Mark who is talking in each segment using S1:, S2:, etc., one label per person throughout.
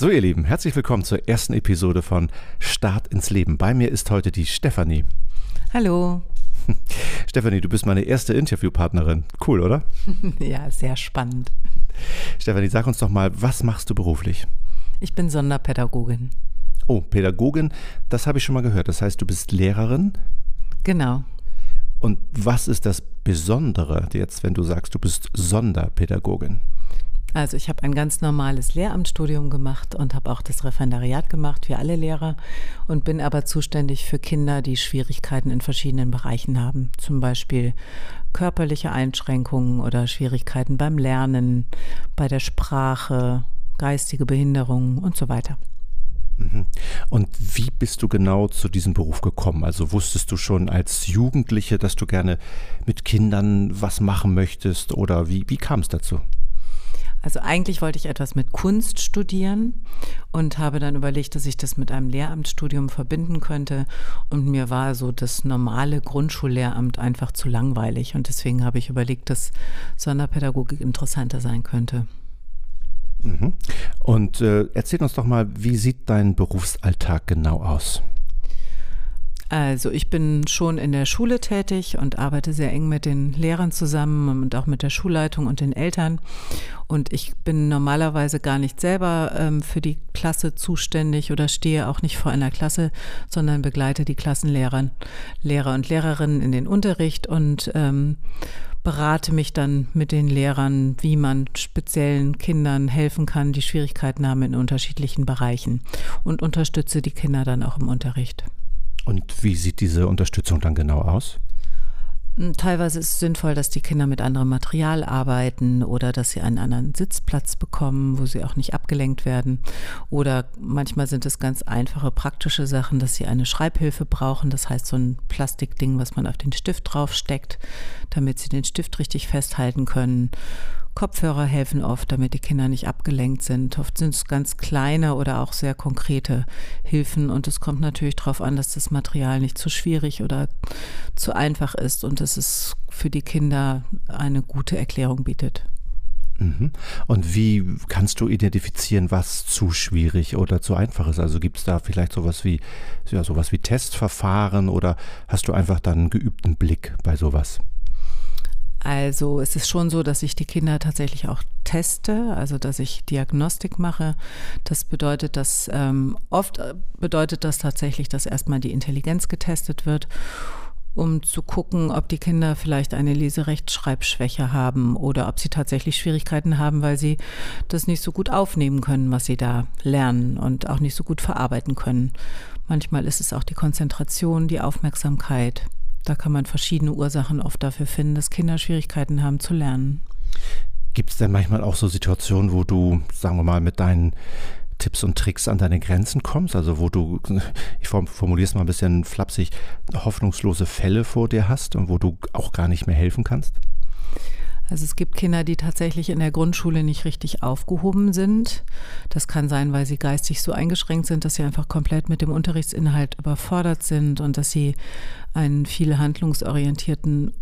S1: So, ihr Lieben, herzlich willkommen zur ersten Episode von Start ins Leben. Bei mir ist heute die Stefanie.
S2: Hallo.
S1: Stefanie, du bist meine erste Interviewpartnerin. Cool, oder?
S2: ja, sehr spannend.
S1: Stefanie, sag uns doch mal, was machst du beruflich?
S2: Ich bin Sonderpädagogin.
S1: Oh, Pädagogin, das habe ich schon mal gehört. Das heißt, du bist Lehrerin?
S2: Genau.
S1: Und was ist das Besondere jetzt, wenn du sagst, du bist Sonderpädagogin?
S2: Also ich habe ein ganz normales Lehramtsstudium gemacht und habe auch das Referendariat gemacht wie alle Lehrer und bin aber zuständig für Kinder, die Schwierigkeiten in verschiedenen Bereichen haben. Zum Beispiel körperliche Einschränkungen oder Schwierigkeiten beim Lernen, bei der Sprache, geistige Behinderungen und so weiter.
S1: Mhm. Und wie bist du genau zu diesem Beruf gekommen? Also wusstest du schon als Jugendliche, dass du gerne mit Kindern was machen möchtest oder wie, wie kam es dazu?
S2: Also eigentlich wollte ich etwas mit Kunst studieren und habe dann überlegt, dass ich das mit einem Lehramtsstudium verbinden könnte. Und mir war so das normale Grundschullehramt einfach zu langweilig. Und deswegen habe ich überlegt, dass Sonderpädagogik interessanter sein könnte.
S1: Mhm. Und äh, erzähl uns doch mal, wie sieht dein Berufsalltag genau aus?
S2: Also ich bin schon in der Schule tätig und arbeite sehr eng mit den Lehrern zusammen und auch mit der Schulleitung und den Eltern. Und ich bin normalerweise gar nicht selber ähm, für die Klasse zuständig oder stehe auch nicht vor einer Klasse, sondern begleite die Klassenlehrer, Lehrer und Lehrerinnen in den Unterricht und ähm, berate mich dann mit den Lehrern, wie man speziellen Kindern helfen kann, die Schwierigkeiten haben in unterschiedlichen Bereichen und unterstütze die Kinder dann auch im Unterricht.
S1: Und wie sieht diese Unterstützung dann genau aus?
S2: Hm, teilweise ist es sinnvoll, dass die Kinder mit anderem Material arbeiten oder dass sie einen anderen Sitzplatz bekommen, wo sie auch nicht abgelenkt werden. Oder manchmal sind es ganz einfache praktische Sachen, dass sie eine Schreibhilfe brauchen. Das heißt so ein Plastikding, was man auf den Stift draufsteckt, damit sie den Stift richtig festhalten können. Kopfhörer helfen oft, damit die Kinder nicht abgelenkt sind. Oft sind es ganz kleine oder auch sehr konkrete Hilfen und es kommt natürlich darauf an, dass das Material nicht zu schwierig oder zu einfach ist und dass es für die Kinder eine gute Erklärung bietet.
S1: Mhm. Und wie kannst du identifizieren, was zu schwierig oder zu einfach ist? Also gibt es da vielleicht sowas wie, ja, sowas wie Testverfahren oder hast du einfach dann einen geübten Blick bei sowas?
S2: Also es ist schon so, dass ich die Kinder tatsächlich auch teste, also dass ich Diagnostik mache. Das bedeutet, dass ähm, oft äh, bedeutet das tatsächlich, dass erstmal die Intelligenz getestet wird, um zu gucken, ob die Kinder vielleicht eine Leserechtschreibschwäche haben oder ob sie tatsächlich Schwierigkeiten haben, weil sie das nicht so gut aufnehmen können, was sie da lernen und auch nicht so gut verarbeiten können. Manchmal ist es auch die Konzentration, die Aufmerksamkeit. Da kann man verschiedene Ursachen oft dafür finden, dass Kinder Schwierigkeiten haben zu lernen.
S1: Gibt es denn manchmal auch so Situationen, wo du, sagen wir mal, mit deinen Tipps und Tricks an deine Grenzen kommst? Also wo du, ich formuliere es mal ein bisschen flapsig, hoffnungslose Fälle vor dir hast und wo du auch gar nicht mehr helfen kannst?
S2: Also es gibt Kinder, die tatsächlich in der Grundschule nicht richtig aufgehoben sind. Das kann sein, weil sie geistig so eingeschränkt sind, dass sie einfach komplett mit dem Unterrichtsinhalt überfordert sind und dass sie einen viel handlungsorientierten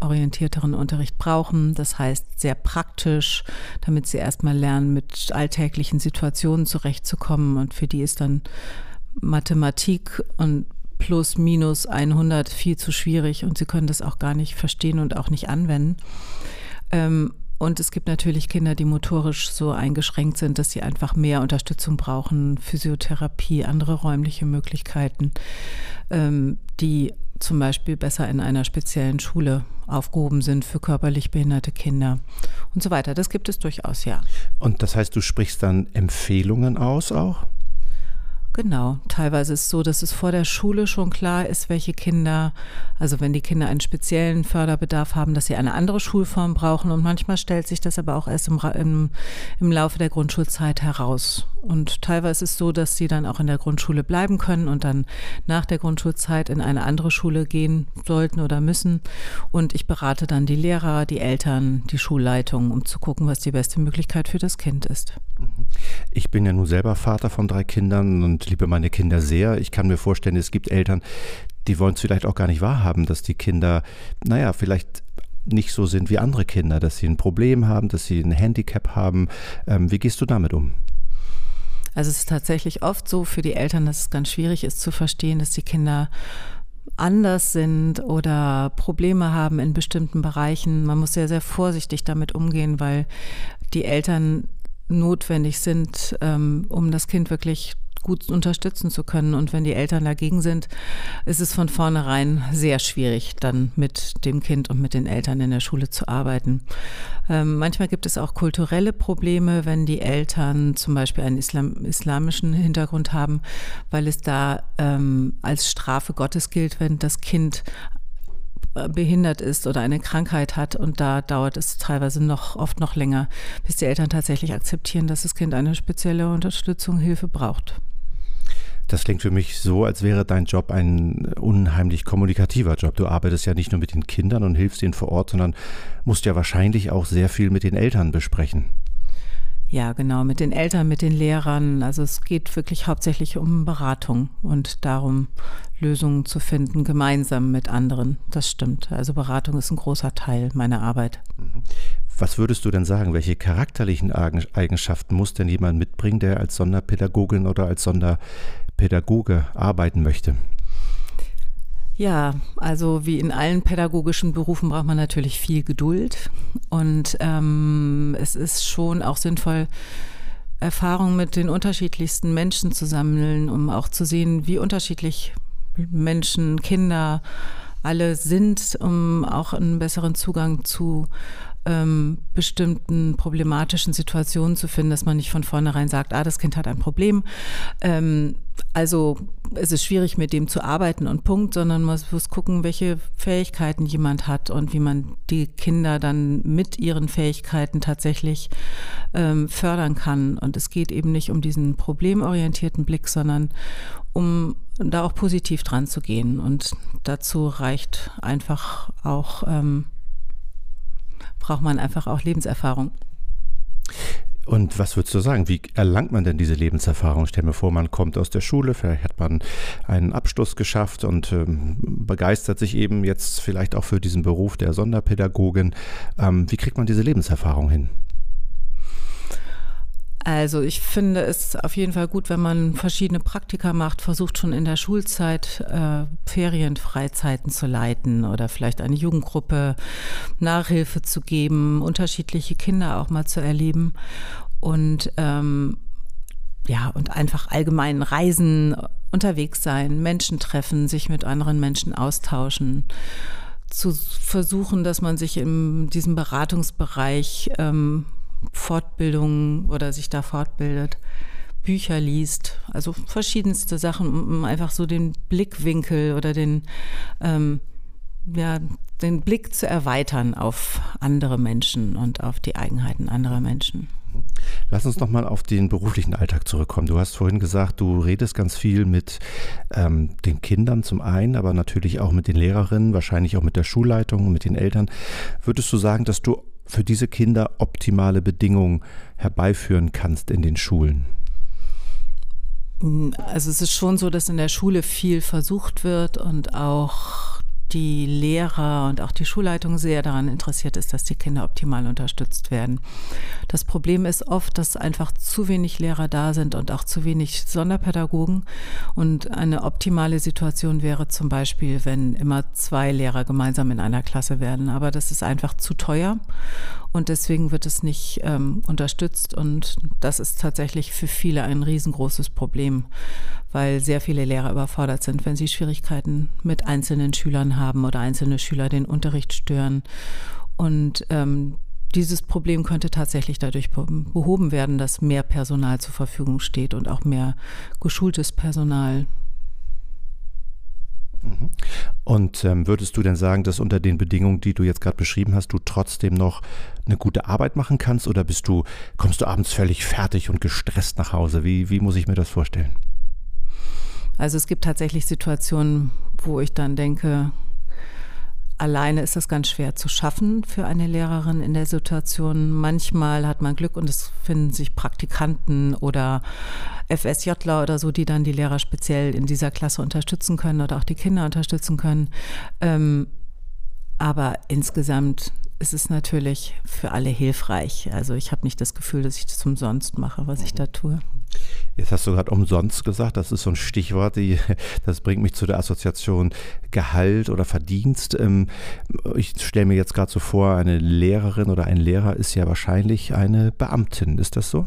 S2: orientierteren Unterricht brauchen. Das heißt, sehr praktisch, damit sie erstmal lernen, mit alltäglichen Situationen zurechtzukommen. Und für die ist dann Mathematik und plus minus 100 viel zu schwierig und sie können das auch gar nicht verstehen und auch nicht anwenden. Ähm, und es gibt natürlich Kinder, die motorisch so eingeschränkt sind, dass sie einfach mehr Unterstützung brauchen, Physiotherapie, andere räumliche Möglichkeiten, ähm, die zum Beispiel besser in einer speziellen Schule aufgehoben sind für körperlich behinderte Kinder und so weiter. Das gibt es durchaus, ja.
S1: Und das heißt, du sprichst dann Empfehlungen aus auch?
S2: Genau, teilweise ist es so, dass es vor der Schule schon klar ist, welche Kinder, also wenn die Kinder einen speziellen Förderbedarf haben, dass sie eine andere Schulform brauchen. Und manchmal stellt sich das aber auch erst im, im, im Laufe der Grundschulzeit heraus. Und teilweise ist es so, dass sie dann auch in der Grundschule bleiben können und dann nach der Grundschulzeit in eine andere Schule gehen sollten oder müssen. Und ich berate dann die Lehrer, die Eltern, die Schulleitung, um zu gucken, was die beste Möglichkeit für das Kind ist.
S1: Ich bin ja nun selber Vater von drei Kindern und liebe meine Kinder sehr. Ich kann mir vorstellen, es gibt Eltern, die wollen es vielleicht auch gar nicht wahrhaben, dass die Kinder, naja, vielleicht nicht so sind wie andere Kinder, dass sie ein Problem haben, dass sie ein Handicap haben. Ähm, wie gehst du damit um?
S2: Also es ist tatsächlich oft so für die Eltern, dass es ganz schwierig ist zu verstehen, dass die Kinder anders sind oder Probleme haben in bestimmten Bereichen. Man muss sehr, sehr vorsichtig damit umgehen, weil die Eltern notwendig sind, ähm, um das Kind wirklich gut unterstützen zu können. Und wenn die Eltern dagegen sind, ist es von vornherein sehr schwierig, dann mit dem Kind und mit den Eltern in der Schule zu arbeiten. Ähm, manchmal gibt es auch kulturelle Probleme, wenn die Eltern zum Beispiel einen Islam islamischen Hintergrund haben, weil es da ähm, als Strafe Gottes gilt, wenn das Kind behindert ist oder eine Krankheit hat. Und da dauert es teilweise noch, oft noch länger, bis die Eltern tatsächlich akzeptieren, dass das Kind eine spezielle Unterstützung, Hilfe braucht.
S1: Das klingt für mich so, als wäre dein Job ein unheimlich kommunikativer Job. Du arbeitest ja nicht nur mit den Kindern und hilfst ihnen vor Ort, sondern musst ja wahrscheinlich auch sehr viel mit den Eltern besprechen.
S2: Ja, genau, mit den Eltern, mit den Lehrern. Also es geht wirklich hauptsächlich um Beratung und darum, Lösungen zu finden, gemeinsam mit anderen. Das stimmt. Also Beratung ist ein großer Teil meiner Arbeit. Mhm.
S1: Was würdest du denn sagen? Welche charakterlichen Eigenschaften muss denn jemand mitbringen, der als Sonderpädagogin oder als Sonderpädagoge arbeiten möchte?
S2: Ja, also wie in allen pädagogischen Berufen braucht man natürlich viel Geduld. Und ähm, es ist schon auch sinnvoll, Erfahrungen mit den unterschiedlichsten Menschen zu sammeln, um auch zu sehen, wie unterschiedlich Menschen, Kinder alle sind, um auch einen besseren Zugang zu ähm, bestimmten problematischen Situationen zu finden, dass man nicht von vornherein sagt, ah, das Kind hat ein Problem. Ähm, also es ist schwierig, mit dem zu arbeiten und Punkt, sondern man muss gucken, welche Fähigkeiten jemand hat und wie man die Kinder dann mit ihren Fähigkeiten tatsächlich ähm, fördern kann. Und es geht eben nicht um diesen problemorientierten Blick, sondern um da auch positiv dran zu gehen. Und dazu reicht einfach auch ähm, braucht man einfach auch Lebenserfahrung.
S1: Und was würdest du sagen? Wie erlangt man denn diese Lebenserfahrung? Stell mir vor, man kommt aus der Schule, vielleicht hat man einen Abschluss geschafft und ähm, begeistert sich eben jetzt vielleicht auch für diesen Beruf der Sonderpädagogin. Ähm, wie kriegt man diese Lebenserfahrung hin?
S2: Also ich finde es auf jeden Fall gut, wenn man verschiedene Praktika macht, versucht schon in der Schulzeit äh, Ferienfreizeiten zu leiten oder vielleicht eine Jugendgruppe Nachhilfe zu geben, unterschiedliche Kinder auch mal zu erleben und ähm, ja und einfach allgemein Reisen, unterwegs sein, Menschen treffen, sich mit anderen Menschen austauschen zu versuchen, dass man sich in diesem Beratungsbereich ähm, Fortbildungen oder sich da fortbildet, Bücher liest, also verschiedenste Sachen, um einfach so den Blickwinkel oder den, ähm, ja, den Blick zu erweitern auf andere Menschen und auf die Eigenheiten anderer Menschen.
S1: Lass uns noch mal auf den beruflichen Alltag zurückkommen. Du hast vorhin gesagt, du redest ganz viel mit ähm, den Kindern zum einen, aber natürlich auch mit den Lehrerinnen, wahrscheinlich auch mit der Schulleitung, mit den Eltern. Würdest du sagen, dass du für diese Kinder optimale Bedingungen herbeiführen kannst in den Schulen?
S2: Also es ist schon so, dass in der Schule viel versucht wird und auch die Lehrer und auch die Schulleitung sehr daran interessiert ist, dass die Kinder optimal unterstützt werden. Das Problem ist oft, dass einfach zu wenig Lehrer da sind und auch zu wenig Sonderpädagogen. Und eine optimale Situation wäre zum Beispiel, wenn immer zwei Lehrer gemeinsam in einer Klasse werden. Aber das ist einfach zu teuer und deswegen wird es nicht ähm, unterstützt. Und das ist tatsächlich für viele ein riesengroßes Problem, weil sehr viele Lehrer überfordert sind, wenn sie Schwierigkeiten mit einzelnen Schülern haben oder einzelne Schüler den Unterricht stören. Und ähm, dieses Problem könnte tatsächlich dadurch behoben werden, dass mehr Personal zur Verfügung steht und auch mehr geschultes Personal.
S1: Und ähm, würdest du denn sagen, dass unter den Bedingungen, die du jetzt gerade beschrieben hast, du trotzdem noch eine gute Arbeit machen kannst oder bist du, kommst du abends völlig fertig und gestresst nach Hause? Wie, wie muss ich mir das vorstellen?
S2: Also es gibt tatsächlich Situationen, wo ich dann denke, alleine ist das ganz schwer zu schaffen für eine Lehrerin in der Situation. Manchmal hat man Glück und es finden sich Praktikanten oder FSJler oder so, die dann die Lehrer speziell in dieser Klasse unterstützen können oder auch die Kinder unterstützen können. Ähm, aber insgesamt ist es natürlich für alle hilfreich. Also ich habe nicht das Gefühl, dass ich das umsonst mache, was ich da tue.
S1: Jetzt hast du gerade umsonst gesagt, das ist so ein Stichwort, die, das bringt mich zu der Assoziation Gehalt oder Verdienst. Ähm, ich stelle mir jetzt gerade so vor, eine Lehrerin oder ein Lehrer ist ja wahrscheinlich eine Beamtin. Ist das so?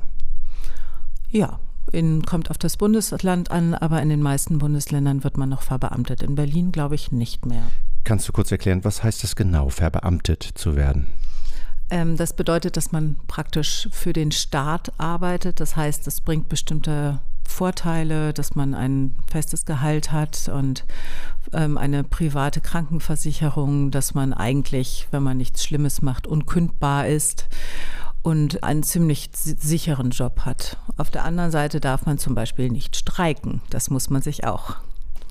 S2: Ja, in, kommt auf das Bundesland an, aber in den meisten Bundesländern wird man noch verbeamtet. In Berlin glaube ich nicht mehr.
S1: Kannst du kurz erklären, was heißt das genau, verbeamtet zu werden?
S2: Ähm, das bedeutet, dass man praktisch für den Staat arbeitet. Das heißt, es bringt bestimmte Vorteile, dass man ein festes Gehalt hat und ähm, eine private Krankenversicherung, dass man eigentlich, wenn man nichts Schlimmes macht, unkündbar ist und einen ziemlich sicheren Job hat. Auf der anderen Seite darf man zum Beispiel nicht streiken. Das muss man sich auch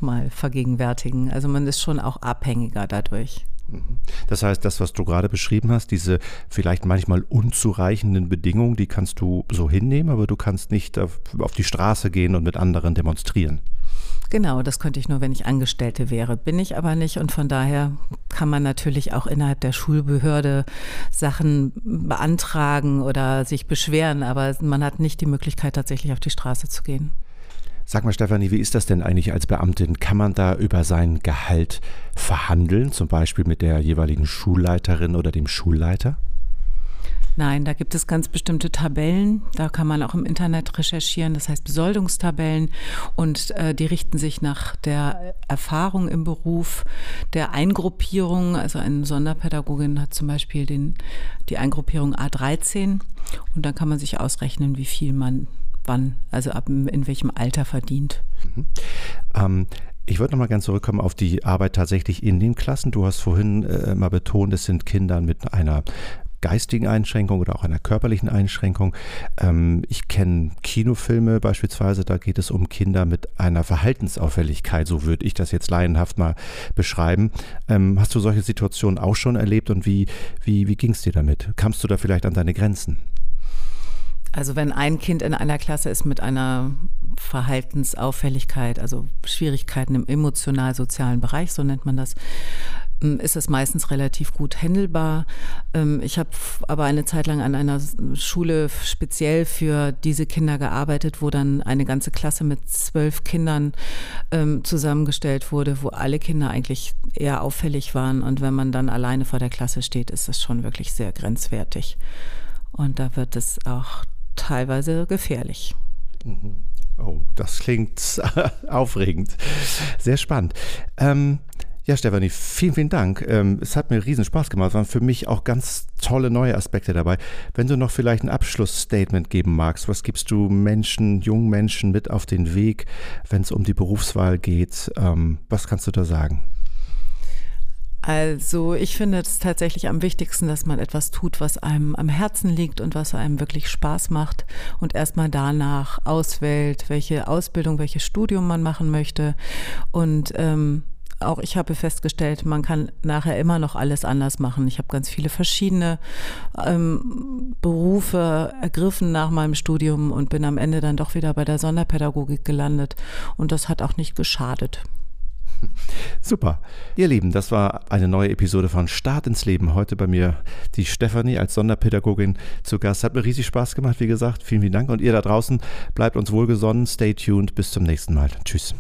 S2: mal vergegenwärtigen. Also man ist schon auch abhängiger dadurch.
S1: Das heißt, das, was du gerade beschrieben hast, diese vielleicht manchmal unzureichenden Bedingungen, die kannst du so hinnehmen, aber du kannst nicht auf, auf die Straße gehen und mit anderen demonstrieren.
S2: Genau, das könnte ich nur, wenn ich Angestellte wäre. Bin ich aber nicht und von daher kann man natürlich auch innerhalb der Schulbehörde Sachen beantragen oder sich beschweren, aber man hat nicht die Möglichkeit, tatsächlich auf die Straße zu gehen.
S1: Sag mal, Stefanie, wie ist das denn eigentlich als Beamtin? Kann man da über sein Gehalt verhandeln, zum Beispiel mit der jeweiligen Schulleiterin oder dem Schulleiter?
S2: Nein, da gibt es ganz bestimmte Tabellen. Da kann man auch im Internet recherchieren. Das heißt Besoldungstabellen. Und äh, die richten sich nach der Erfahrung im Beruf, der Eingruppierung. Also eine Sonderpädagogin hat zum Beispiel den, die Eingruppierung A13. Und dann kann man sich ausrechnen, wie viel man wann, also ab in welchem Alter verdient. Mhm.
S1: Ähm, ich würde noch mal gerne zurückkommen auf die Arbeit tatsächlich in den Klassen. Du hast vorhin äh, mal betont, es sind Kinder mit einer geistigen Einschränkung oder auch einer körperlichen Einschränkung. Ähm, ich kenne Kinofilme beispielsweise, da geht es um Kinder mit einer Verhaltensauffälligkeit, so würde ich das jetzt laienhaft mal beschreiben. Ähm, hast du solche Situationen auch schon erlebt und wie, wie, wie ging es dir damit? Kamst du da vielleicht an deine Grenzen?
S2: Also wenn ein Kind in einer Klasse ist mit einer Verhaltensauffälligkeit, also Schwierigkeiten im emotional-sozialen Bereich, so nennt man das, ähm, ist es meistens relativ gut handelbar. Ähm, ich habe aber eine Zeit lang an einer Schule speziell für diese Kinder gearbeitet, wo dann eine ganze Klasse mit zwölf Kindern ähm, zusammengestellt wurde, wo alle Kinder eigentlich eher auffällig waren. Und wenn man dann alleine vor der Klasse steht, ist das schon wirklich sehr grenzwertig. Und da wird es auch teilweise gefährlich.
S1: Mhm. Oh, das klingt aufregend. Sehr spannend. Ähm, ja, Stefanie, vielen, vielen Dank. Ähm, es hat mir riesen Spaß gemacht. Es waren für mich auch ganz tolle neue Aspekte dabei. Wenn du noch vielleicht ein Abschlussstatement geben magst, was gibst du Menschen, jungen Menschen mit auf den Weg, wenn es um die Berufswahl geht? Ähm, was kannst du da sagen?
S2: Also ich finde es tatsächlich am wichtigsten, dass man etwas tut, was einem am Herzen liegt und was einem wirklich Spaß macht und erstmal danach auswählt, welche Ausbildung, welches Studium man machen möchte. Und ähm, auch ich habe festgestellt, man kann nachher immer noch alles anders machen. Ich habe ganz viele verschiedene ähm, Berufe ergriffen nach meinem Studium und bin am Ende dann doch wieder bei der Sonderpädagogik gelandet. Und das hat auch nicht geschadet.
S1: Super. Ihr Lieben, das war eine neue Episode von Start ins Leben. Heute bei mir die Stefanie als Sonderpädagogin zu Gast. Hat mir riesig Spaß gemacht, wie gesagt. Vielen, vielen Dank. Und ihr da draußen bleibt uns wohlgesonnen. Stay tuned. Bis zum nächsten Mal. Tschüss.